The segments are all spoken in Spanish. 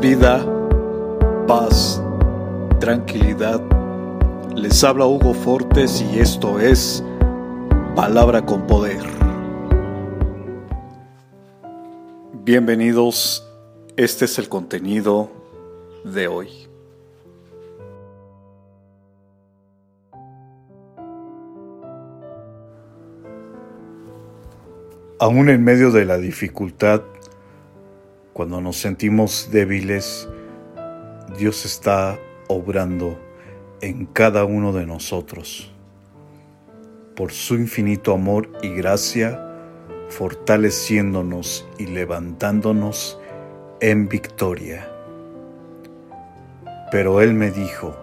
vida, paz, tranquilidad. Les habla Hugo Fortes y esto es Palabra con Poder. Bienvenidos, este es el contenido de hoy. Aún en medio de la dificultad, cuando nos sentimos débiles, Dios está obrando en cada uno de nosotros. Por su infinito amor y gracia, fortaleciéndonos y levantándonos en victoria. Pero Él me dijo,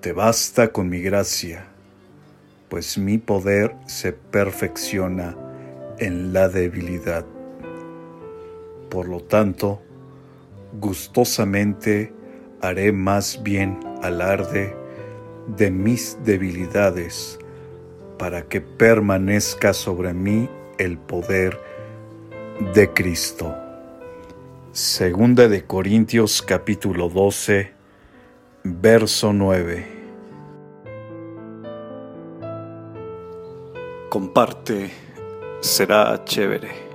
te basta con mi gracia, pues mi poder se perfecciona en la debilidad. Por lo tanto, gustosamente haré más bien alarde de mis debilidades, para que permanezca sobre mí el poder de Cristo. Segunda de Corintios capítulo 12, verso 9. Comparte, será chévere.